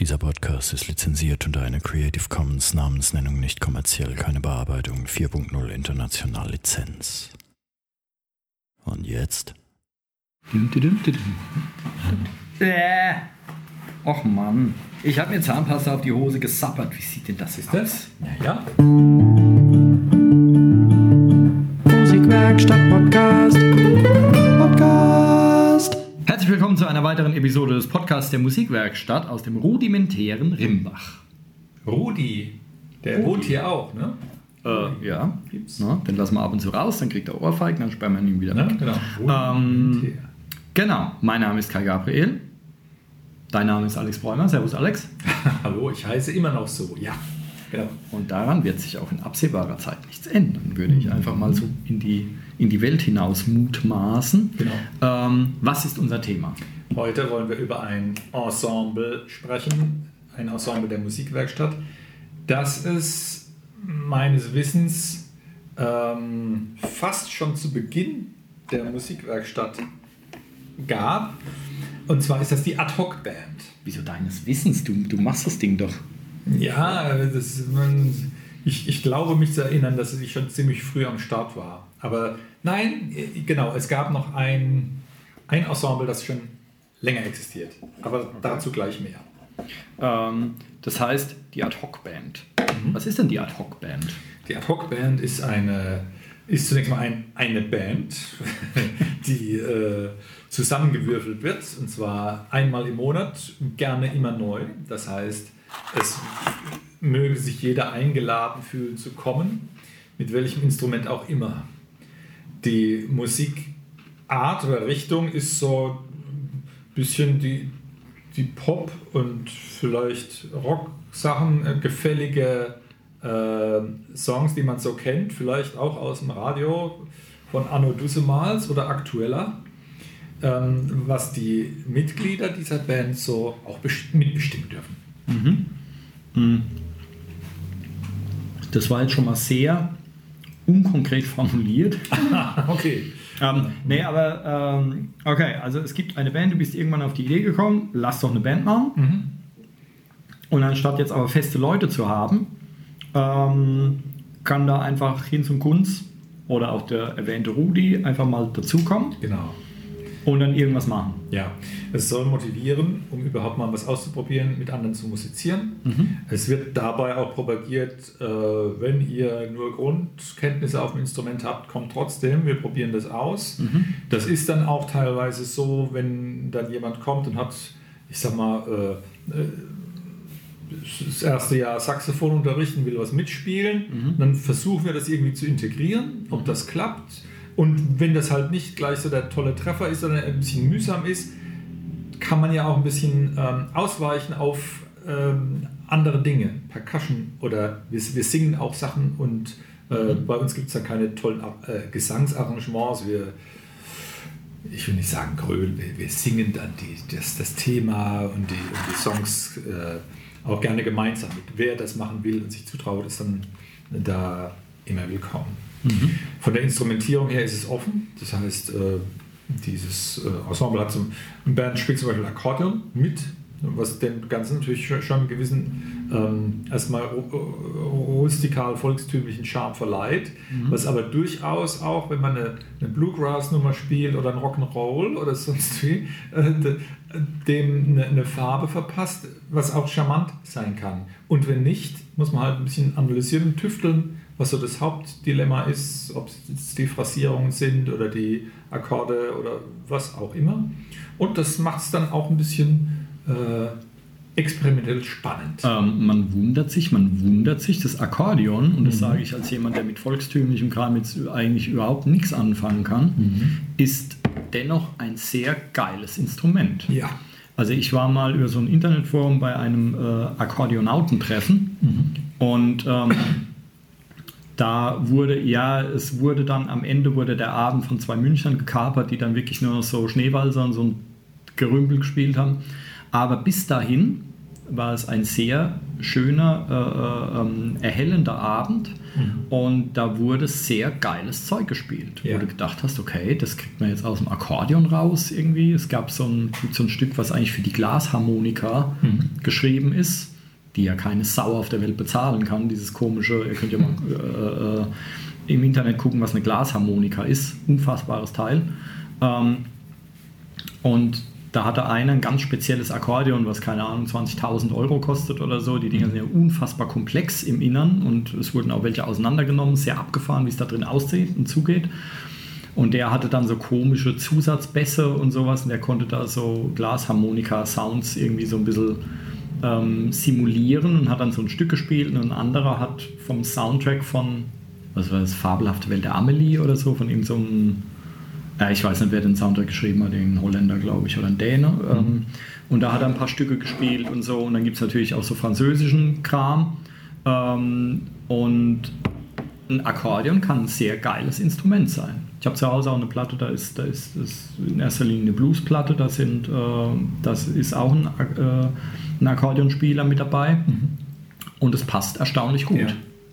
Dieser Podcast ist lizenziert unter einer Creative Commons Namensnennung nicht kommerziell, keine Bearbeitung 4.0 international Lizenz. Und jetzt? Äh. Och Mann. Ich habe mir Zahnpasta auf die Hose gesappert. Wie sieht denn das Ist aus? das? Ja, ja. Musikwerkstatt. Podcast. Herzlich willkommen zu einer weiteren Episode des Podcasts der Musikwerkstatt aus dem rudimentären Rimbach. Rudi, der wohnt hier auch, ne? Äh, ja. Gibt's. Na, den lassen wir ab und zu raus, dann kriegt er Ohrfeigen, dann sperren wir ihn wieder Ne? weg. Genau. Ähm, Rudi. Genau, mein Name ist Kai Gabriel. Dein Name ist Alex Bräumer. Servus, Alex. Hallo, ich heiße immer noch so. Ja, genau. Und daran wird sich auch in absehbarer Zeit nichts ändern, würde ich einfach mal so in die, in die Welt hinaus mutmaßen. Genau. Ähm, was ist unser Thema? Heute wollen wir über ein Ensemble sprechen, ein Ensemble der Musikwerkstatt, das es meines Wissens ähm, fast schon zu Beginn der Musikwerkstatt gab. Und zwar ist das die Ad-Hoc-Band. Wieso deines Wissens? Du, du machst das Ding doch. Ja, das, man, ich, ich glaube mich zu erinnern, dass sie schon ziemlich früh am Start war. Aber nein, äh, genau, es gab noch ein, ein Ensemble, das schon länger existiert. Aber dazu gleich mehr. Ähm, das heißt, die Ad-Hoc-Band. Was ist denn die Ad-Hoc-Band? Die Ad-Hoc-Band ist eine ist zunächst mal ein, eine Band, die äh, zusammengewürfelt wird, und zwar einmal im Monat, gerne immer neu. Das heißt, es möge sich jeder eingeladen fühlen zu kommen, mit welchem Instrument auch immer. Die Musikart oder Richtung ist so ein bisschen die, die Pop- und vielleicht Rock-Sachen, äh, gefällige äh, Songs, die man so kennt, vielleicht auch aus dem Radio von Anno Dussemals oder aktueller, ähm, was die Mitglieder dieser Band so auch best- mitbestimmen dürfen. Das war jetzt schon mal sehr unkonkret formuliert. okay. ähm, nee, aber ähm, okay, also es gibt eine Band, du bist irgendwann auf die Idee gekommen, lass doch eine Band machen. Und anstatt jetzt aber feste Leute zu haben, ähm, kann da einfach hin zum Kunz oder auch der erwähnte Rudi einfach mal dazukommen Genau. Und dann irgendwas machen. Ja, es soll motivieren, um überhaupt mal was auszuprobieren, mit anderen zu musizieren. Es wird dabei auch propagiert, äh, wenn ihr nur Grundkenntnisse auf dem Instrument habt, kommt trotzdem, wir probieren das aus. Das ist dann auch teilweise so, wenn dann jemand kommt und hat, ich sag mal, äh, äh, das erste Jahr Saxophon unterrichten, will was mitspielen, dann versuchen wir das irgendwie zu integrieren, ob das klappt. Und wenn das halt nicht gleich so der tolle Treffer ist, sondern ein bisschen mühsam ist, kann man ja auch ein bisschen ähm, ausweichen auf ähm, andere Dinge, Percussion oder wir, wir singen auch Sachen und äh, bei uns gibt es da keine tollen äh, Gesangsarrangements. Wir, ich will nicht sagen grölen, wir, wir singen dann die, das, das Thema und die, und die Songs äh, auch gerne gemeinsam mit. Wer das machen will und sich zutraut, ist dann da immer willkommen. Von der Instrumentierung her ist es offen, das heißt, äh, dieses äh, Ensemble hat zum, Band spielt zum Beispiel Akkordeon mit, was dem Ganzen natürlich schon einen gewissen ähm, erstmal ru- ru- rustikal volkstümlichen Charme verleiht, was aber durchaus auch, wenn man eine, eine Bluegrass-Nummer spielt oder ein Rock'n'Roll oder sonst wie, äh, dem eine, Farbe verpasst, was auch charmant sein kann. Und wenn nicht, muss man halt ein bisschen analysieren und tüfteln, was so das Hauptdilemma ist, ob es jetzt die Phrasierungen sind oder die Akkorde oder was auch immer. Und das macht es dann auch ein bisschen äh, experimentell spannend. Ähm, man wundert sich, man wundert sich, das Akkordeon, und das sage ich als jemand, der mit volkstümlichem Kram jetzt eigentlich überhaupt nichts anfangen kann, ist dennoch ein sehr geiles Instrument. Ja. Also ich war mal über so ein Internetforum bei einem äh, Akkordeonautentreffen und ähm, da wurde, ja, es wurde dann am Ende wurde der Abend von zwei Münchnern gekapert, die dann wirklich nur noch so Schneewalzer und so ein Gerümpel gespielt haben. Aber bis dahin war es ein sehr schöner, äh, äh, ähm, erhellender Abend mhm. und da wurde sehr geiles Zeug gespielt, ja. wo du gedacht hast, okay, das kriegt man jetzt aus dem Akkordeon raus irgendwie. Es gab so ein, so ein Stück, was eigentlich für die Glasharmonika mhm. geschrieben ist, die ja keine Sau auf der Welt bezahlen kann, dieses komische, ihr könnt ja mal äh, äh, im Internet gucken, was eine Glasharmonika ist, unfassbares Teil. Ähm, und da hatte einer ein ganz spezielles Akkordeon, was keine Ahnung 20.000 Euro kostet oder so. Die Dinger sind ja unfassbar komplex im Innern und es wurden auch welche auseinandergenommen, sehr abgefahren, wie es da drin aussieht und zugeht. Und der hatte dann so komische Zusatzbässe und sowas und der konnte da so Glasharmonika-Sounds irgendwie so ein bisschen ähm, simulieren und hat dann so ein Stück gespielt und ein anderer hat vom Soundtrack von, was war das, Fabelhafte Welt der Amelie oder so, von ihm so ja, ich weiß nicht, wer den Soundtrack geschrieben hat, den Holländer, glaube ich, oder ein Däne. Mhm. Ähm, und da hat er ein paar Stücke gespielt und so. Und dann gibt es natürlich auch so französischen Kram. Ähm, und ein Akkordeon kann ein sehr geiles Instrument sein. Ich habe zu Hause auch eine Platte, da ist, da ist, ist in erster Linie eine Bluesplatte, da sind, äh, das ist auch ein, äh, ein Akkordeonspieler mit dabei. Mhm. Und es passt erstaunlich gut. Ja.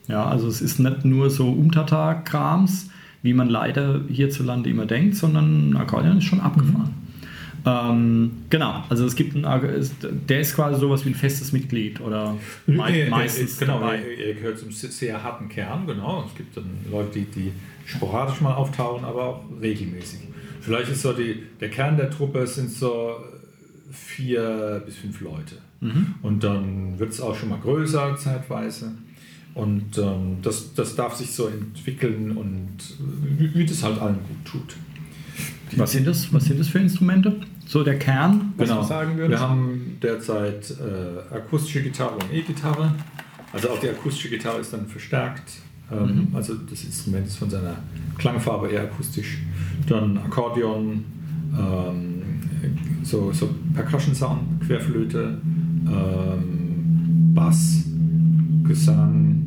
ja. also es ist nicht nur so Untertag-Krams, wie man leider hierzulande immer denkt, sondern Akkordeon ist schon abgefahren. Mhm. Ähm, genau, also es gibt einen, der ist quasi sowas wie ein festes Mitglied oder me meistens genau, dabei. Er, er gehört zum sehr harten Kern, genau. Es gibt dann Leute, die, die sporadisch mal auftauchen, aber auch regelmäßig. Vielleicht ist so die, der Kern der Truppe sind so vier bis fünf Leute. Mhm. Und dann wird es auch schon mal größer zeitweise. Und ähm, das, das darf sich so entwickeln und wie, wie das halt allen gut tut. Was sind das, was sind das für Instrumente? So der Kern, was genau. sagen würdest? Wir haben derzeit äh, akustische Gitarre und E-Gitarre. Also auch die akustische Gitarre ist dann verstärkt. Ähm, mhm. Also das Instrument ist von seiner Klangfarbe eher akustisch. Dann Akkordeon, ähm, so, so Percussion-Sound, Querflöte, ähm, Bass, Gesang,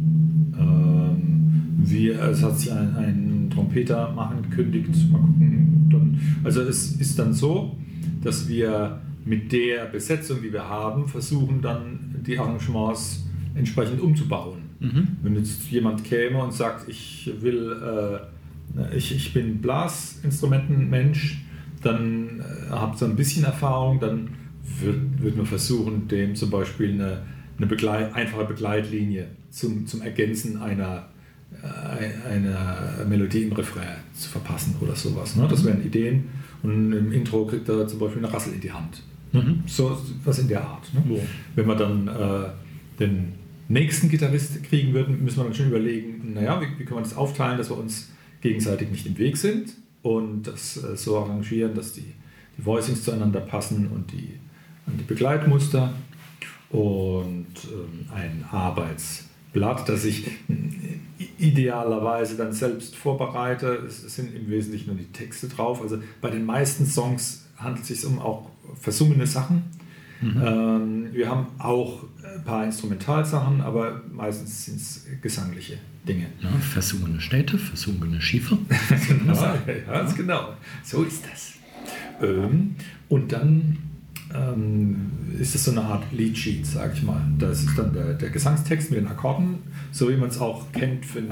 ähm, wir, es hat sich ein, ein Trompeter machen gekündigt. Mal gucken. Dann, also es ist dann so, dass wir mit der Besetzung, die wir haben, versuchen dann die Arrangements entsprechend umzubauen. Mhm. Wenn jetzt jemand käme und sagt, ich will, äh, ich, ich bin Blasinstrumentenmensch, dann äh, habt ihr ein bisschen Erfahrung, dann würden wir versuchen, dem zum Beispiel eine eine Begleit, einfache Begleitlinie zum, zum Ergänzen einer, äh, einer Melodie im Refrain zu verpassen oder sowas. Ne? Das wären Ideen. Und im Intro kriegt er zum Beispiel eine Rassel in die Hand. Mhm. So was in der Art. Ne? Ja. Wenn wir dann äh, den nächsten Gitarrist kriegen würden, müssen wir dann schon überlegen, naja, wie, wie können wir das aufteilen, dass wir uns gegenseitig nicht im Weg sind und das äh, so arrangieren, dass die, die Voicings zueinander passen und die, und die Begleitmuster und ähm, ein Arbeitsblatt, das ich äh, idealerweise dann selbst vorbereite. Es sind im Wesentlichen nur die Texte drauf. Also bei den meisten Songs handelt es sich um auch versungene Sachen. Mhm. Ähm, wir haben auch ein paar Instrumentalsachen, aber meistens sind es gesangliche Dinge. Ja, versungene Städte, versungene Schiffe. genau, ja, ganz genau. So ist das. Ähm, und dann ähm, ist es so eine Art Leadsheet, sage ich mal. Das ist dann der, der, Gesangstext mit den Akkorden, so wie man es auch kennt für,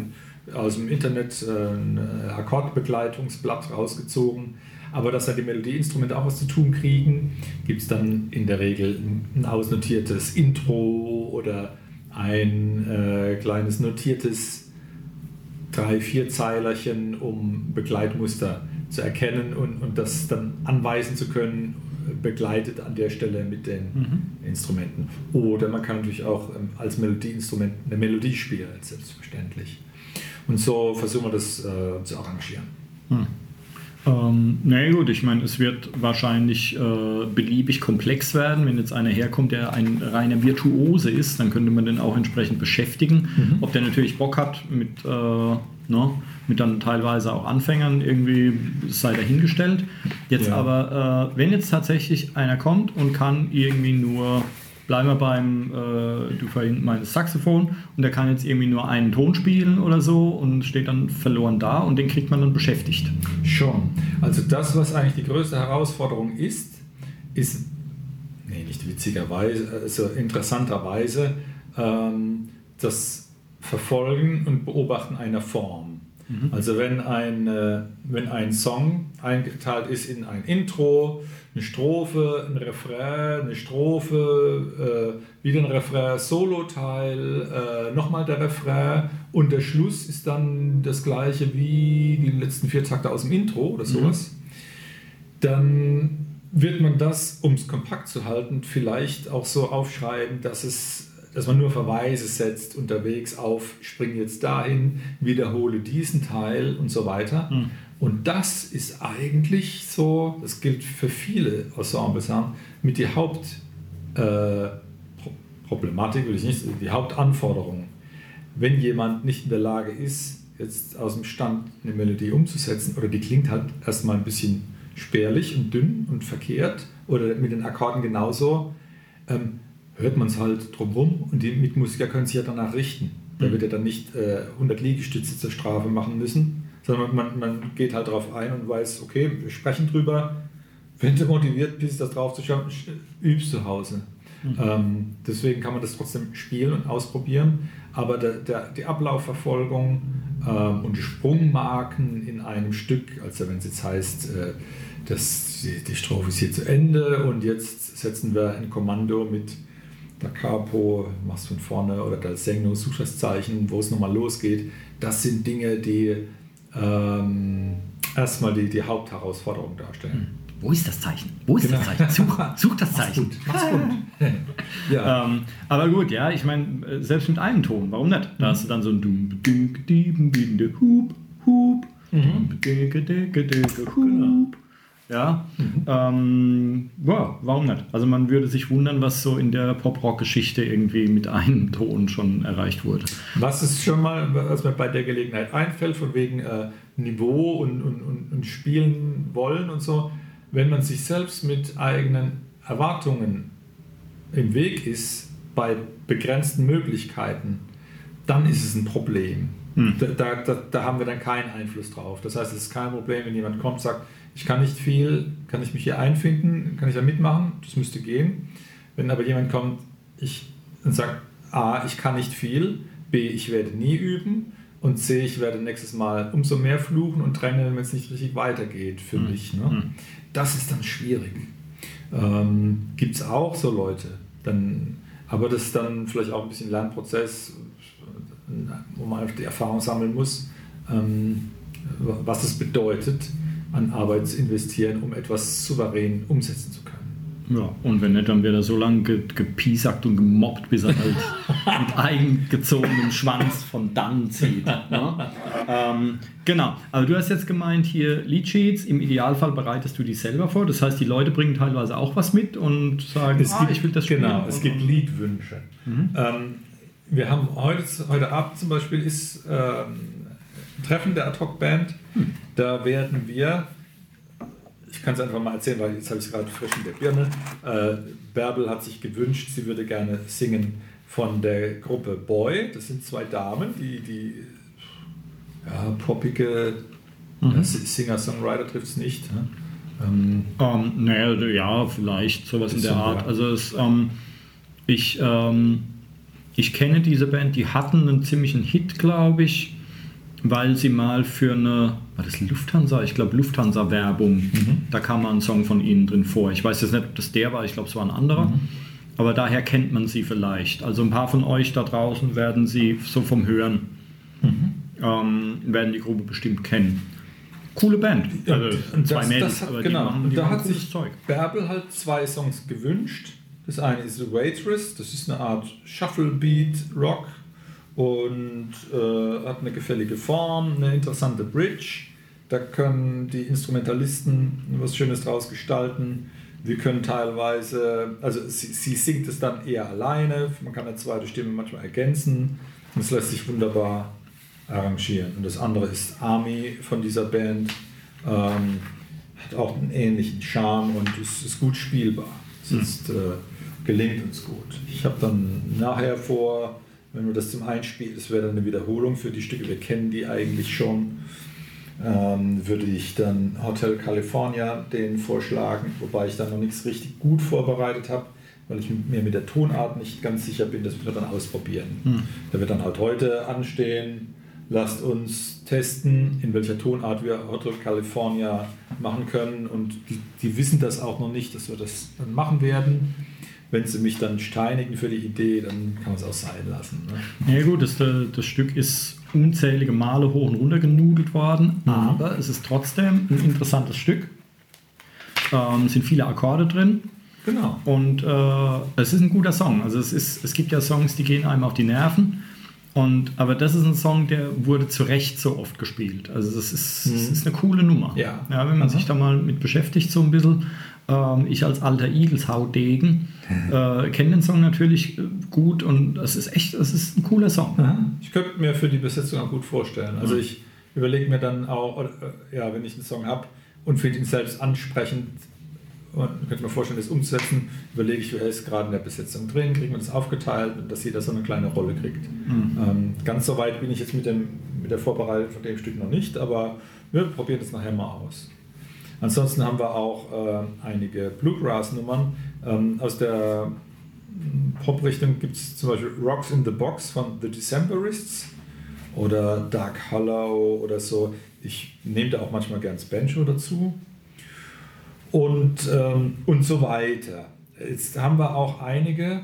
aus dem Internet, äh, ein Akkordbegleitungsblatt rausgezogen. Aber dass dann die Melodieinstrumente auch was zu tun kriegen, gibt es dann in der Regel ein ausnotiertes Intro oder ein äh, kleines notiertes drei, vier Zeilerchen, um Begleitmuster zu erkennen und, und das dann anweisen zu können begleitet an der Stelle mit den mhm. Instrumenten. Oder man kann natürlich auch ähm, als Melodieinstrument eine Melodie spielen, selbstverständlich. Und so versuchen wir das äh, zu arrangieren. Hm. Ähm, na naja, gut, ich meine, es wird wahrscheinlich äh, beliebig komplex werden. Wenn jetzt einer herkommt, der ein reiner Virtuose ist, dann könnte man den auch entsprechend beschäftigen. Mhm. Ob der natürlich Bock hat mit äh, Ne? Mit dann teilweise auch Anfängern irgendwie sei dahingestellt. Jetzt ja. aber, äh, wenn jetzt tatsächlich einer kommt und kann irgendwie nur, bleiben wir beim, äh, du vorhin meines Saxophon, und der kann jetzt irgendwie nur einen Ton spielen oder so und steht dann verloren da und den kriegt man dann beschäftigt. Schon. Also das, was eigentlich die größte Herausforderung ist, ist nee, nicht witzigerweise, also interessanterweise, ähm, das Verfolgen und Beobachten einer Form. Mhm. Also wenn ein, äh, wenn ein Song eingeteilt ist in ein Intro, eine Strophe, ein Refrain, eine Strophe, äh, wieder ein Refrain, Solo-Teil, äh, nochmal der Refrain und der Schluss ist dann das gleiche wie die letzten vier Takte aus dem Intro oder sowas, mhm. dann wird man das, um es kompakt zu halten, vielleicht auch so aufschreiben, dass es dass man nur Verweise setzt unterwegs auf, spring jetzt dahin, wiederhole diesen Teil und so weiter. Mhm. Und das ist eigentlich so, das gilt für viele Ensembles, mit die Hauptproblematik, äh, würde ich nicht, die Hauptanforderung. Wenn jemand nicht in der Lage ist, jetzt aus dem Stand eine Melodie umzusetzen, oder die klingt halt erstmal ein bisschen spärlich und dünn und verkehrt, oder mit den Akkorden genauso, ähm, hört man es halt drumherum und die Mitmusiker können sich ja danach richten. Da mhm. wird er dann nicht äh, 100 Liegestütze zur Strafe machen müssen, sondern man, man geht halt darauf ein und weiß, okay, wir sprechen drüber. Wenn du motiviert bist, das drauf zu schauen, übst zu Hause. Mhm. Ähm, deswegen kann man das trotzdem spielen und ausprobieren. Aber der, der, die Ablaufverfolgung ähm, und die Sprungmarken in einem Stück, also wenn es jetzt heißt, äh, dass die, die Strophe ist hier zu Ende und jetzt setzen wir ein Kommando mit da Capo, machst von vorne oder da Segno, suchst das Zeichen, wo es nochmal losgeht. Das sind Dinge, die ähm, erstmal die, die Hauptherausforderung darstellen. Hm. Wo ist das Zeichen? Wo ist genau. das Zeichen? Such, such das Zeichen. Mach's gut. Mach's gut. ja. Ähm, aber gut, ja, ich meine, selbst mit einem Ton, warum nicht? Da mhm. hast du dann so ein Dum, Hup, Hup, mhm. Genau. Ja, mhm. ähm, ja, warum nicht? Also man würde sich wundern, was so in der Pop-Rock-Geschichte irgendwie mit einem Ton schon erreicht wurde. Was ist schon mal, was mir bei der Gelegenheit einfällt, von wegen äh, Niveau und, und, und, und, spielen wollen und so, wenn man sich selbst mit eigenen Erwartungen im Weg ist, bei begrenzten Möglichkeiten, dann ist es ein Problem. Mhm. Da, da, da haben wir dann keinen Einfluss drauf. Das heißt, es ist kein Problem, wenn jemand kommt und sagt, ich kann nicht viel, kann ich mich hier einfinden, kann ich da mitmachen, das müsste gehen. Wenn aber jemand kommt ich, und sagt, A, ich kann nicht viel, B, ich werde nie üben und C, ich werde nächstes Mal umso mehr fluchen und drängeln, wenn es nicht richtig weitergeht für mhm. mich. Ne? Mhm. Das ist dann schwierig. Ähm, Gibt es auch so Leute, dann, aber das ist dann vielleicht auch ein bisschen Lernprozess, wo man einfach die Erfahrung sammeln muss, ähm, was das bedeutet an Arbeit investieren, um etwas souverän umsetzen zu können. Ja, und wenn nicht, dann wird er so lange gepiesackt und gemobbt, bis er halt mit eingezogenem Schwanz von dann zieht. Ne? Ähm, genau, aber du hast jetzt gemeint, hier Leadsheets, im Idealfall bereitest du die selber vor. Das heißt, die Leute bringen teilweise auch was mit und sagen, es ah, gibt, ich will das spielen. Genau, es gibt Liedwünsche. Mhm. Ähm, wir haben heute, heute Abend zum Beispiel ist ähm, Treffen der Ad-Hoc-Band. Hm. Da werden wir, ich kann es einfach mal erzählen, weil jetzt habe ich es gerade frisch in der Birne. Äh, Bärbel hat sich gewünscht, sie würde gerne singen von der Gruppe Boy. Das sind zwei Damen, die, die ja, poppige mhm. Singer-Songwriter trifft es nicht. Ne? Ähm, ähm, naja, ja, vielleicht sowas in der Art. Also es, ähm, ich, ähm, ich kenne diese Band, die hatten einen ziemlichen Hit, glaube ich weil sie mal für eine, war das Lufthansa? Ich glaube Lufthansa-Werbung, mhm. da kam mal ein Song von ihnen drin vor. Ich weiß jetzt nicht, ob das der war, ich glaube es war ein anderer. Mhm. Aber daher kennt man sie vielleicht. Also ein paar von euch da draußen werden sie so vom Hören, mhm. ähm, werden die Gruppe bestimmt kennen. Coole Band. Also zwei das, Mädels, das hat, aber genau. die machen, die da hat sich Zeug. Bärbel halt zwei Songs gewünscht. Das eine ist The Waitress, das ist eine Art Shuffle Beat Rock und äh, hat eine gefällige Form, eine interessante Bridge. Da können die Instrumentalisten was Schönes draus gestalten. Wir können teilweise, also sie, sie singt es dann eher alleine, man kann eine zweite Stimme manchmal ergänzen und es lässt sich wunderbar arrangieren. Und das andere ist Army von dieser Band, ähm, hat auch einen ähnlichen Charme und ist, ist gut spielbar. Es hm. ist, äh, gelingt uns gut. Ich habe dann nachher vor, wenn wir das zum Einspielen, das wäre dann eine Wiederholung für die Stücke, wir kennen die eigentlich schon, ähm, würde ich dann Hotel California den vorschlagen, wobei ich da noch nichts richtig gut vorbereitet habe. weil ich mir mit der Tonart nicht ganz sicher bin, das wird wir dann ausprobieren. Hm. Da wird dann halt heute anstehen, lasst uns testen, in welcher Tonart wir Hotel California machen können und die, die wissen das auch noch nicht, dass wir das dann machen werden. Wenn sie mich dann steinigen für die Idee, dann kann man es auch sein lassen. Ne? Ja gut, das, das Stück ist unzählige Male hoch und runter genudelt worden, Mhm. aber es ist trotzdem ein interessantes Stück. Ähm, es sind viele Akkorde drin Genau. und äh, es ist ein guter Song. Also es, ist, es gibt ja Songs, die gehen einem auf die Nerven. Und, aber das ist ein Song, der wurde zu Recht so oft gespielt. Also das ist, das ist eine coole Nummer. Mhm. Ja. wenn man Aha. sich da mal mit beschäftigt so ein bisschen. Ähm, ich als alter Eagles-Haudegen äh, kenne den Song natürlich äh, gut und es ist echt, es ist ein cooler Song. Ich könnte mir für die Besetzung auch gut vorstellen. Also ich überlege mir dann auch, äh, ja, wenn ich einen Song habe und finde ihn selbst ansprechend und könnte mir vorstellen, das umzusetzen, überlege ich, wer ist gerade in der Besetzung drin, kriegen wir das aufgeteilt und dass jeder so eine kleine Rolle kriegt. Ähm, ganz so weit bin ich jetzt mit, dem, mit der Vorbereitung von dem Stück noch nicht, aber wir probieren das nachher mal aus. Ansonsten haben wir auch äh, einige Bluegrass-Nummern. Ähm, aus der Pop-Richtung gibt es zum Beispiel Rocks in the Box von The Decemberists oder Dark Hollow oder so. Ich nehme da auch manchmal gern Banjo dazu und, ähm, und so weiter. Jetzt haben wir auch einige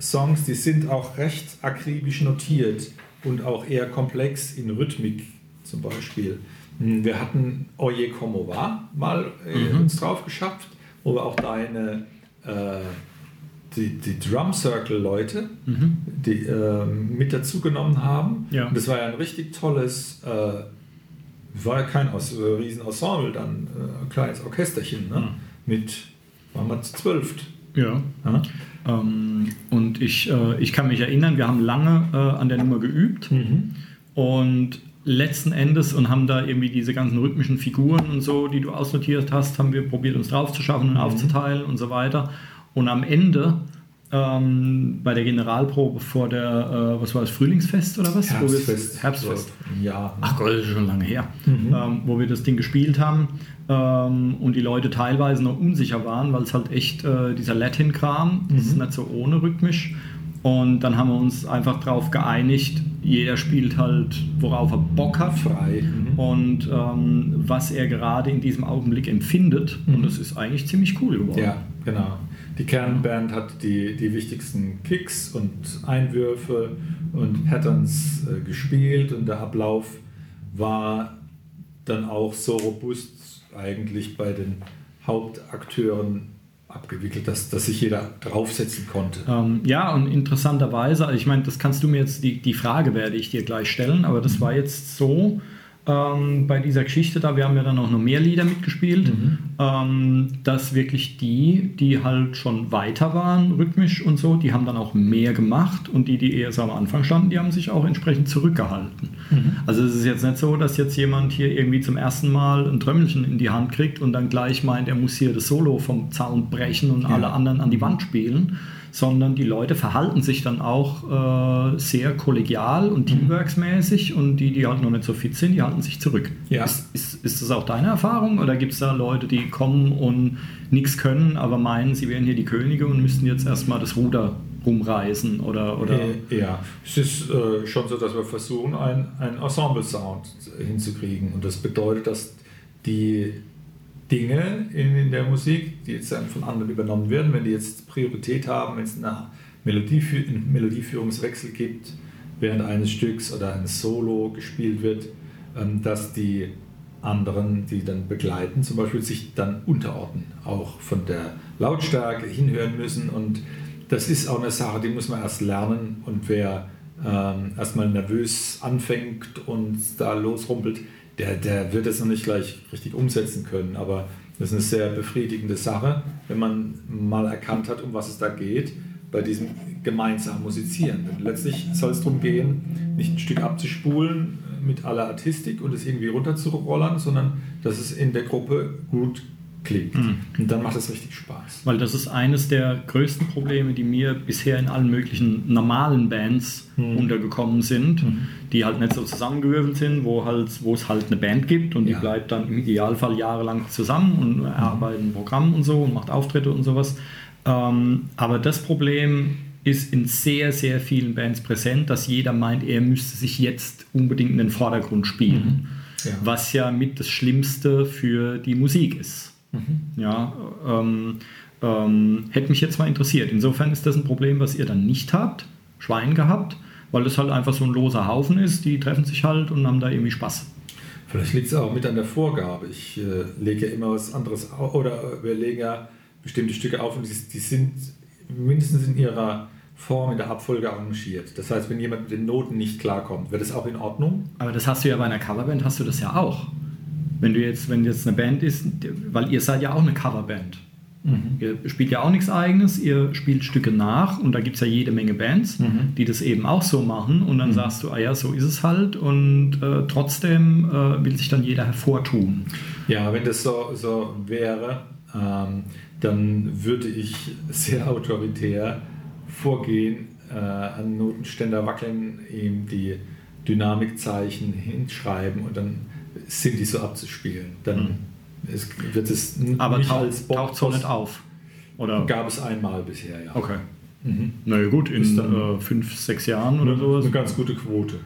Songs, die sind auch recht akribisch notiert und auch eher komplex in Rhythmik zum Beispiel. Hm, Wir hatten Oye Como Va mal äh, uns drauf geschafft, wo wir auch deine äh, die, die Drum Circle Leute die, äh, mit dazu genommen haben. Ja. Und das war ja ein richtig tolles, äh, war ja kein Aus, äh, Riesenensemble, dann äh, ein kleines Orchesterchen ne? mit, waren wir zu zwölf. Ja. Ja? Ähm, und ich, äh, ich kann mich erinnern, wir haben lange äh, an der Nummer geübt und letzten Endes und haben da irgendwie diese ganzen rhythmischen Figuren und so, die du ausnotiert hast, haben wir probiert uns drauf zu schaffen und aufzuteilen und so weiter. Und am Ende ähm, bei der Generalprobe vor der, äh, was war das, Frühlingsfest oder was? Herbstfest. Herbstfest. Ja. Ach Gott, das ist schon lange her, ähm, wo wir das Ding gespielt haben ähm, und die Leute teilweise noch unsicher waren, weil es halt echt äh, dieser Latin-Kram, das ist nicht so ohne rhythmisch. Und dann haben wir uns einfach darauf geeinigt, jeder spielt halt, worauf er Bock hat Frei. Mhm. und ähm, was er gerade in diesem Augenblick empfindet. Und das ist eigentlich ziemlich cool geworden. Ja, genau. Die Kernband hat die, die wichtigsten Kicks und Einwürfe und Patterns äh, gespielt und der Ablauf war dann auch so robust eigentlich bei den Hauptakteuren abgewickelt, dass, dass sich jeder draufsetzen konnte. Ähm, ja, und interessanterweise, also ich meine, das kannst du mir jetzt, die, die Frage werde ich dir gleich stellen, aber das war jetzt so ähm, bei dieser Geschichte da, wir haben ja dann auch noch mehr Lieder mitgespielt, ähm, dass wirklich die, die halt schon weiter waren, rhythmisch und so, die haben dann auch mehr gemacht und die, die eher so am Anfang standen, die haben sich auch entsprechend zurückgehalten. Also es ist jetzt nicht so, dass jetzt jemand hier irgendwie zum ersten Mal ein Trömmelchen in die Hand kriegt und dann gleich meint, er muss hier das Solo vom Zaun brechen und alle anderen an die Wand spielen, sondern die Leute verhalten sich dann auch äh, sehr kollegial und teamworksmäßig und die, die halt noch nicht so fit sind, die halten sich zurück. Ja. Ist, ist, ist das auch deine Erfahrung oder gibt es da Leute, die kommen und nichts können, aber meinen, sie wären hier die Könige und müssten jetzt erstmal das Ruder rumreißen oder, oder Äh, Ja, es ist äh, schon so, dass wir versuchen, ein, ein Ensemble-Sound hinzukriegen. Und das bedeutet, dass die Dinge in, in der Musik, die jetzt dann von anderen übernommen werden, wenn die jetzt Priorität haben, wenn es eine Melodiefü einen Melodieführungswechsel gibt, während eines Stücks oder eines Solo gespielt wird, ähm, dass die anderen, die dann begleiten, zum Beispiel sich dann unterordnen, auch von der Lautstärke hinhören müssen. Und das ist auch eine Sache, die muss man erst lernen. Und wer ähm, erstmal nervös anfängt und da losrumpelt, der, der wird es noch nicht gleich richtig umsetzen können. Aber das ist eine sehr befriedigende Sache, wenn man mal erkannt hat, um was es da geht, bei diesem gemeinsamen Musizieren. Denn letztlich soll es darum gehen, nicht ein Stück abzuspulen mit aller Artistik und es irgendwie runterzurollern, sondern dass es in der Gruppe gut klingt. Und dann macht es richtig Spaß. Weil das ist eines der größten Probleme, die mir bisher in allen möglichen normalen Bands untergekommen sind, die halt nicht so zusammengewürfelt sind, wo, halt, wo es halt eine Band gibt und die Ja. bleibt dann im Idealfall jahrelang zusammen und erarbeitet ein Programm und so und macht Auftritte und sowas. Ähm, aber das Problem ist in sehr, sehr vielen Bands präsent, dass jeder meint, er müsste sich jetzt unbedingt in den Vordergrund spielen. Ja. Was ja mit das Schlimmste für die Musik ist. Ja, ähm, ähm, hätte mich jetzt mal interessiert. Insofern ist das ein Problem, was ihr dann nicht habt, Schwein gehabt, weil das halt einfach so ein loser Haufen ist. Die treffen sich halt und haben da irgendwie Spaß. Vielleicht liegt es auch mit an der Vorgabe. Ich äh, lege ja immer was anderes auf, oder äh, wir legen ja bestimmte Stücke auf und die, die sind mindestens in ihrer Form in der Abfolge arrangiert. Das heißt, wenn jemand mit den Noten nicht klarkommt, wird das auch in Ordnung? Aber das hast du ja bei einer Coverband, hast du das ja auch. Wenn du jetzt, wenn jetzt eine Band ist, weil ihr seid ja auch eine Coverband. Ihr spielt ja auch nichts eigenes, ihr spielt Stücke nach und da gibt es ja jede Menge Bands, die das eben auch so machen und dann sagst du, ah ja, so ist es halt und äh, trotzdem äh, will sich dann jeder hervortun. Ja, wenn das so, so wäre, ähm, dann würde ich sehr autoritär vorgehen, äh, an Notenständer wackeln, ihm die Dynamikzeichen hinschreiben und dann sind die so abzuspielen. Dann es, wird es Aber nicht taucht, als taucht so nicht auf. Oder? Gab es einmal bisher, ja. Okay. Mhm. Na ja, gut, in dann- äh, fünf, sechs Jahren oder sowas. Eine ganz gute Quote.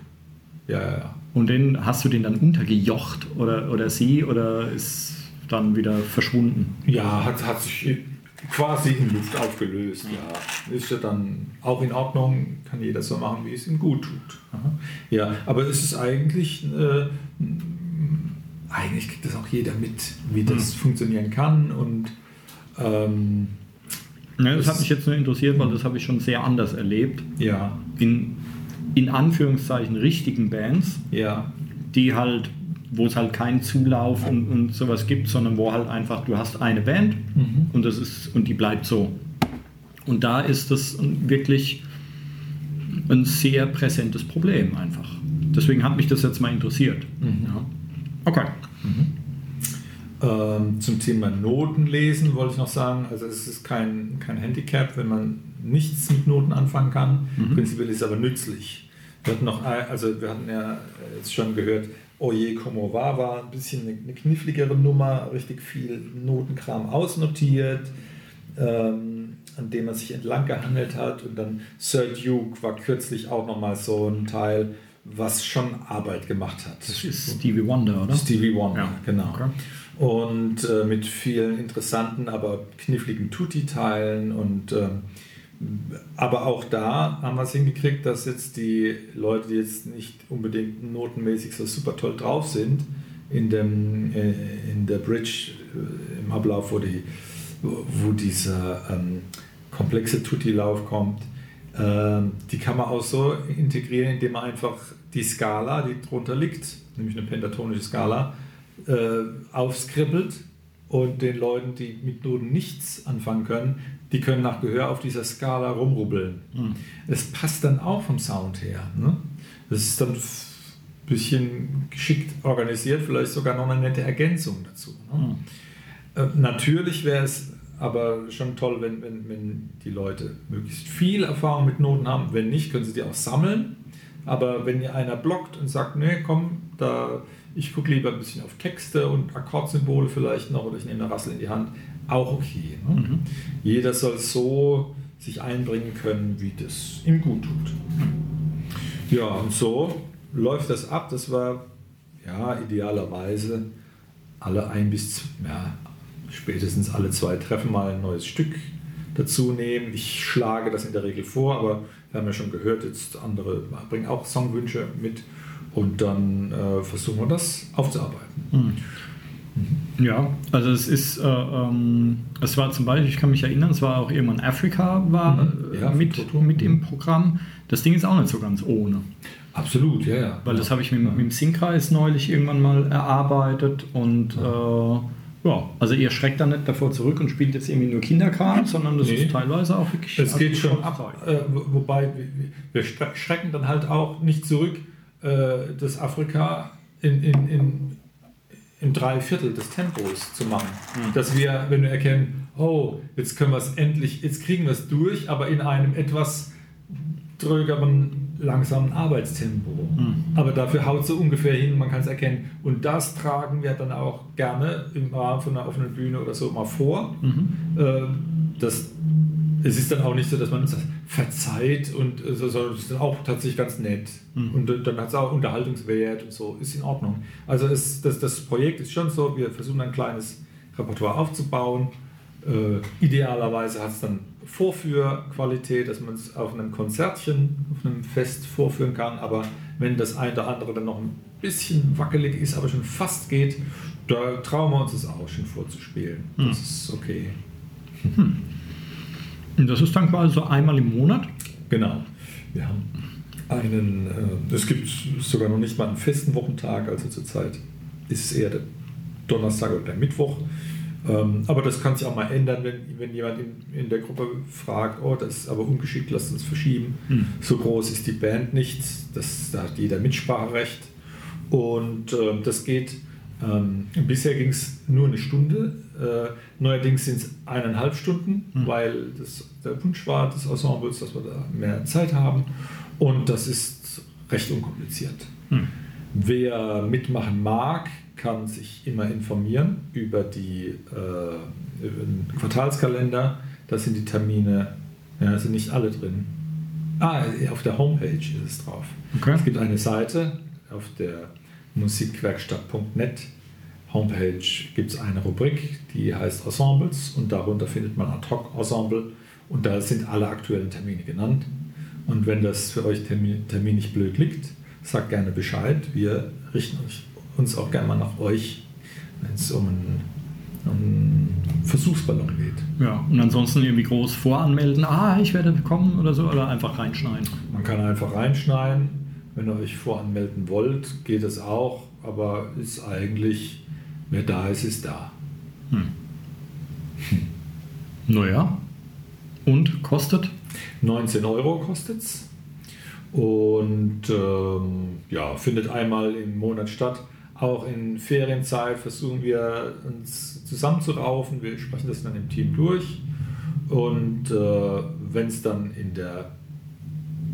Ja, ja, ja. Und den hast du den dann untergejocht oder, oder sie oder ist dann wieder verschwunden? Ja, hat, hat sich quasi in Luft aufgelöst. Ja, ist ja dann auch in Ordnung, kann jeder so machen, wie es ihm gut tut. Ja, aber es ist eigentlich, äh, eigentlich kriegt das auch jeder mit, wie das funktionieren kann und ähm, Ne, das Das- hat mich jetzt nur interessiert, weil das habe ich schon sehr anders erlebt. ja, In, in Anführungszeichen richtigen Bands, ja, die halt, wo es halt keinen Zulauf und, und sowas gibt, sondern wo halt einfach, du hast eine Band und das ist und die bleibt so. Und da ist das wirklich ein sehr präsentes Problem einfach. Deswegen hat mich das jetzt mal interessiert. Ja. Okay. Ähm, zum Thema Noten lesen wollte ich noch sagen, also es ist kein, kein Handicap, wenn man nichts mit Noten anfangen kann. Prinzipiell ist es aber nützlich. Wir hatten noch, also wir hatten ja jetzt schon gehört, Oje Como Va war ein bisschen eine, eine kniffligere Nummer, richtig viel Notenkram ausnotiert, ähm, an dem man sich entlang gehandelt hat. Und dann Sir Duke war kürzlich auch nochmal so ein Teil, was schon Arbeit gemacht hat. Das ist Stevie Wonder, oder? Stevie Wonder, Ja, genau. okay. Und äh, mit vielen interessanten, aber kniffligen Tutti-Teilen und ähm, aber auch da haben wir es hingekriegt, dass jetzt die Leute, die jetzt nicht unbedingt notenmäßig so super toll drauf sind, in, dem, äh, in der Bridge äh, im Ablauf, wo, die, wo dieser ähm, komplexe Tutti-Lauf kommt, die kann man auch so integrieren, indem man einfach die Skala, die drunter liegt, nämlich eine pentatonische Skala, äh, aufskribbelt und den Leuten, die mit Noten nichts anfangen können, die können nach Gehör auf dieser Skala rumrubbeln. Es passt dann auch vom Sound her. Ne? Das ist dann ein bisschen geschickt organisiert, vielleicht sogar noch eine nette Ergänzung dazu. Ne? Äh, Natürlich wäre es aber schon toll, wenn, wenn, wenn die Leute möglichst viel Erfahrung mit Noten haben. Wenn nicht, können sie die auch sammeln. Aber wenn ihr einer blockt und sagt, nee, komm, da, ich gucke lieber ein bisschen auf Texte und Akkordsymbole vielleicht noch oder ich nehme eine Rassel in die Hand, auch okay. Ne? Jeder soll so sich einbringen können, wie das ihm gut tut. Ja, und so läuft das ab. Das war ja idealerweise alle ein bis ja, spätestens alle zwei Treffen mal ein neues Stück dazu nehmen. Ich schlage das in der Regel vor, aber wir haben ja schon gehört, jetzt andere bringen auch Songwünsche mit und dann äh, versuchen wir das aufzuarbeiten. Ja, also es ist, äh, ähm, es war zum Beispiel, ich kann mich erinnern, es war auch irgendwann Afrika war Mhm. äh, Ja, mit, Toto. mit im Programm. Das Ding ist auch nicht so ganz ohne. Absolut, ja, ja. Weil das habe ich mit, mit dem Singkreis neulich irgendwann mal erarbeitet und äh, ja, also ihr schreckt da nicht davor zurück und spielt jetzt irgendwie nur Kinderkram, sondern das Nee. ist teilweise auch wirklich. Es geht also schon ab, äh, wo- wobei wir- schrecken dann halt auch nicht zurück, äh, das Afrika in, in, in, in drei Viertel des Tempos zu machen. Dass wir, wenn wir erkennen, oh, jetzt können wir es endlich, jetzt kriegen wir es durch, aber in einem etwas drögeren, langsamen Arbeitstempo. Aber dafür haut so ungefähr hin, man kann es erkennen. Und das tragen wir dann auch gerne im Rahmen von einer offenen Bühne oder so mal vor. Äh, Das es ist dann auch nicht so, dass man uns das verzeiht und äh, so, sondern es ist dann auch tatsächlich ganz nett. Mhm. Und dann hat es auch Unterhaltungswert und so, ist in Ordnung. Also es, das, das Projekt ist schon so, wir versuchen ein kleines Repertoire aufzubauen. Äh, idealerweise hat es dann Vorführqualität, dass man es auf einem Konzertchen, auf einem Fest vorführen kann, aber wenn das eine oder andere dann noch ein bisschen wackelig ist, aber schon fast geht, da trauen wir uns das auch schon vorzuspielen. Hm. Das ist okay. Und das ist dann quasi so einmal im Monat? Genau. Wir haben einen, äh, es gibt sogar noch nicht mal einen festen Wochentag, also zurzeit ist es eher der Donnerstag oder der Mittwoch. Ähm, aber das kann sich auch mal ändern, wenn, wenn jemand in, in der Gruppe fragt, oh, das ist aber ungeschickt, lasst uns verschieben. Hm. So groß ist die Band nicht, das, da hat jeder Mitspracherecht. Und äh, das geht, ähm, bisher ging es nur eine Stunde, äh, neuerdings sind es eineinhalb Stunden, Hm. weil das der Wunsch war des Ensembles, dass wir da mehr Zeit haben. Und das ist recht unkompliziert. Hm. Wer mitmachen mag, kann sich immer informieren über, die, äh, über den Quartalskalender. Da sind die Termine, ja, sind nicht alle drin. Ah, auf der Homepage ist es drauf. Okay. Es gibt eine Seite auf der musikwerkstatt.net Homepage gibt es eine Rubrik, die heißt Ensembles und darunter findet man Ad-Hoc-Ensemble und da sind alle aktuellen Termine genannt. Und wenn das für euch Termin, terminlich blöd liegt, sagt gerne Bescheid. Wir richten uns- uns auch gerne mal nach euch, wenn es um einen, Versuchsballon geht. Ja, und ansonsten irgendwie groß voranmelden, ah, ich werde kommen oder so, oder einfach reinschneiden. Man kann einfach reinschneiden. Wenn ihr euch voranmelden wollt, geht es auch, aber ist eigentlich, wer da ist, ist da. Naja. Und kostet? 19 Euro kostet es. Und ähm, ja, findet einmal im Monat statt. Auch in Ferienzeit versuchen wir uns zusammenzuraufen. Wir sprechen das dann im Team durch. Und äh, wenn es dann in der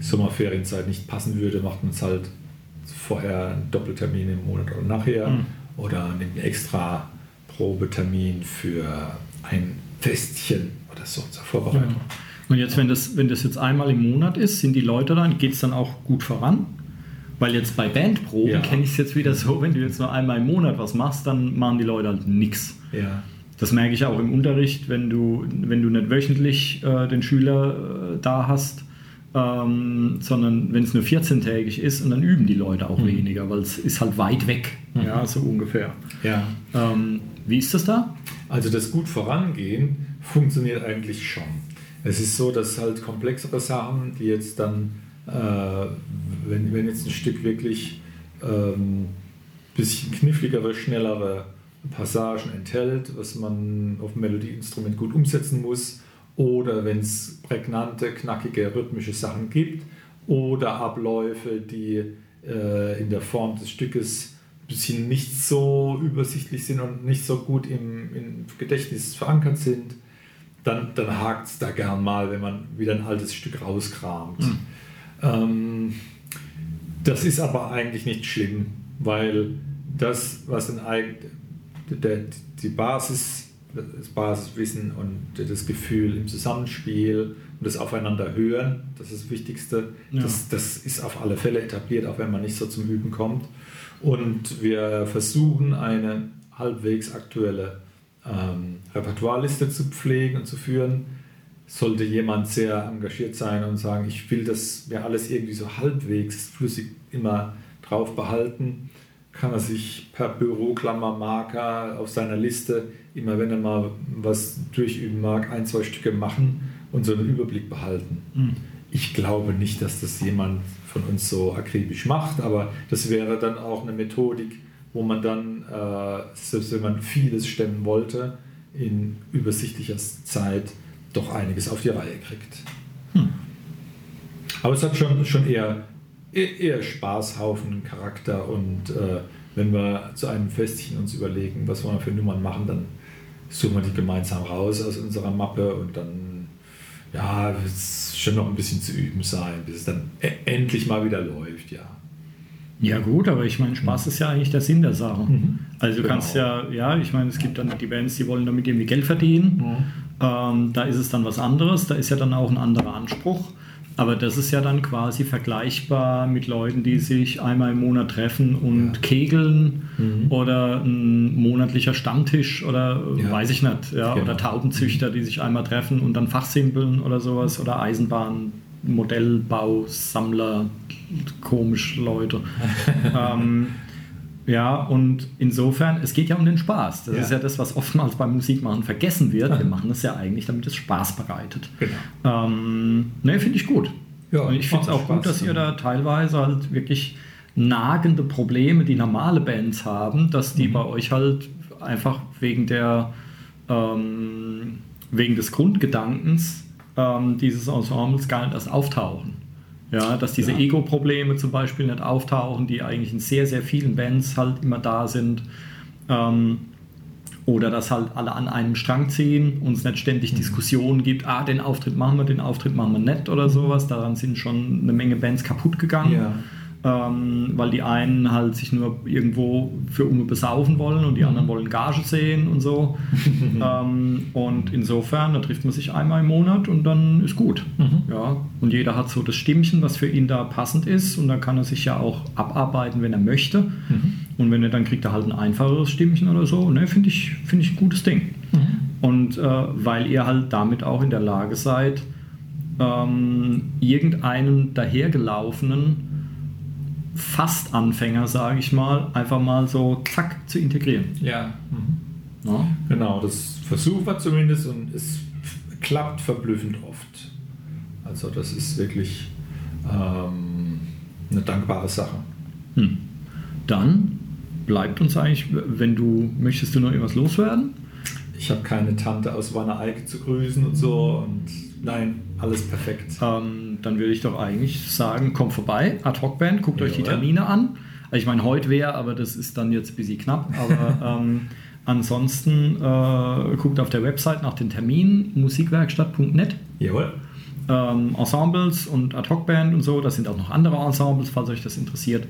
Sommerferienzeit nicht passen würde, macht man es halt vorher einen Doppeltermin im Monat oder nachher. Mhm. Oder nimmt einen extra Probetermin für ein Festchen oder so zur Vorbereitung. Und jetzt, wenn das, wenn das jetzt einmal im Monat ist, sind die Leute dann, geht es dann auch gut voran? Weil jetzt bei Bandproben Ja. kenne ich es jetzt wieder so, wenn du jetzt nur einmal im Monat was machst, dann machen die Leute halt nichts. Ja. Das merke ich auch im Unterricht, wenn du, wenn du nicht wöchentlich äh, den Schüler äh, da hast, ähm, sondern wenn es nur 14-tägig ist und dann üben die Leute auch weniger, weil es ist halt weit weg, ja, so ungefähr. ja. Ähm, wie ist das da? Also das gut vorangehen funktioniert eigentlich schon. Es ist so, dass halt komplexere Sachen, die jetzt dann, wenn, wenn jetzt ein Stück wirklich ähm, bisschen kniffligere, schnellere Passagen enthält, was man auf dem Melodieinstrument gut umsetzen muss, oder wenn es prägnante, knackige, rhythmische Sachen gibt, oder Abläufe, die äh, in der Form des Stückes ein bisschen nicht so übersichtlich sind und nicht so gut im, im Gedächtnis verankert sind, dann, dann hakt es da gern mal, wenn man wieder ein altes Stück rauskramt. Ähm, das ist aber eigentlich nicht schlimm, weil das, was der, die Basis, das Basiswissen und das Gefühl im Zusammenspiel und das Aufeinander hören, das ist das Wichtigste. Ja. Das, das ist auf alle Fälle etabliert, auch wenn man nicht so zum Üben kommt. Und wir versuchen eine halbwegs aktuelle ähm, Repertoireliste zu pflegen und zu führen. Sollte jemand sehr engagiert sein und sagen, ich will das mir alles irgendwie so halbwegs flüssig immer drauf behalten, kann er sich per Büroklammermarker auf seiner Liste, immer wenn er mal was durchüben mag, ein, zwei Stücke machen und so einen Überblick behalten. Ich glaube nicht, dass das jemand von uns so akribisch macht, aber das wäre dann auch eine Methodik, wo man dann, äh, selbst wenn man vieles stemmen wollte, in übersichtlicher Zeit doch einiges auf die Reihe kriegt. Aber es hat schon, schon eher, eher eher Spaßhaufen Charakter und äh, wenn wir zu einem Festchen uns überlegen, was wollen wir für Nummern machen, dann suchen wir die gemeinsam raus aus unserer Mappe und dann ja, wird es schon noch ein bisschen zu üben sein, bis es dann e endlich mal wieder läuft, ja. Ja gut, aber ich meine, Spaß ist ja eigentlich der Sinn der Sache. Mhm. Also du Genau. kannst ja, ja, ich meine, es gibt dann die Bands, die wollen damit irgendwie Geld verdienen. Mhm. Ähm, da ist es dann was anderes, da ist ja dann auch ein anderer Anspruch. Aber das ist ja dann quasi vergleichbar mit Leuten, die sich einmal im Monat treffen und kegeln oder ein monatlicher Stammtisch oder Ja. weiß ich nicht, ja, Genau. oder Taubenzüchter, die sich einmal treffen und dann Fachsimpeln oder sowas oder Eisenbahn, Modellbau, Sammler, komisch Leute. ähm, ja, und insofern, es geht ja um den Spaß. Das Ja. ist ja das, was oftmals beim Musikmachen vergessen wird. Wir machen es ja eigentlich, damit es Spaß bereitet. Genau. Ähm, ne, finde ich gut. Ja, und ich finde es auch Spaß, gut, dass ihr da teilweise halt wirklich nagende Probleme, die normale Bands haben, dass die bei euch halt einfach wegen der ähm, wegen des Grundgedankens ähm, dieses Ensembles gar nicht erst auftauchen. Ja, dass diese Ja. Ego-Probleme zum Beispiel nicht auftauchen, die eigentlich in sehr, sehr vielen Bands halt immer da sind. Ähm, oder dass halt alle an einem Strang ziehen und es nicht ständig Diskussionen gibt, ah, den Auftritt machen wir, den Auftritt machen wir nicht oder sowas. Daran sind schon eine Menge Bands kaputt gegangen. Ja. Ähm, weil die einen halt sich nur irgendwo für Ume besaufen wollen und die anderen wollen Gage sehen und so. ähm, und insofern, da trifft man sich einmal im Monat und dann ist gut. Ja, und jeder hat so das Stimmchen, was für ihn da passend ist und dann kann er sich ja auch abarbeiten, wenn er möchte. Und wenn er dann kriegt er halt ein einfacheres Stimmchen oder so, ne, finde ich, finde ich ein gutes Ding. Und äh, weil ihr halt damit auch in der Lage seid, ähm, irgendeinen dahergelaufenen Fast-Anfänger, sage ich mal, einfach mal so zack zu integrieren. Ja. Mhm. Ja? Genau, das versuchen wir zumindest und es klappt verblüffend oft. Also das ist wirklich ähm, eine dankbare Sache. Hm. Dann bleibt uns eigentlich, wenn du möchtest du noch irgendwas loswerden? Ich habe keine Tante aus Wanne-Eickel zu grüßen und so und nein, alles perfekt. Ähm, dann würde ich doch eigentlich sagen, kommt vorbei, Ad-Hoc-Band, guckt euch die. Termine an. Also ich meine, heute wäre, aber das ist dann jetzt ein bisschen knapp. Aber ähm, ansonsten äh, guckt auf der Website nach den Terminen, musikwerkstatt.net. Jawohl. ähm, Ensembles und Ad-Hoc-Band und so. Das sind auch noch andere Ensembles, falls euch das interessiert.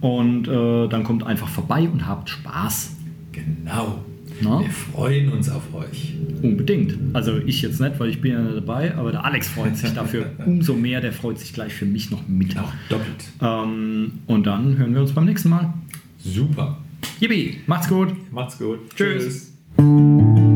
Und äh, dann kommt einfach vorbei und habt Spaß. Genau. Na? Wir freuen uns auf euch. Unbedingt. Also ich jetzt nicht, weil ich bin ja nicht dabei, aber der Alex freut sich dafür umso mehr. Der freut sich gleich für mich noch mit. Auch doppelt. Ähm, und dann hören wir uns beim nächsten Mal. Super. Yippie, macht's gut. Macht's gut. Tschüss. Tschüss.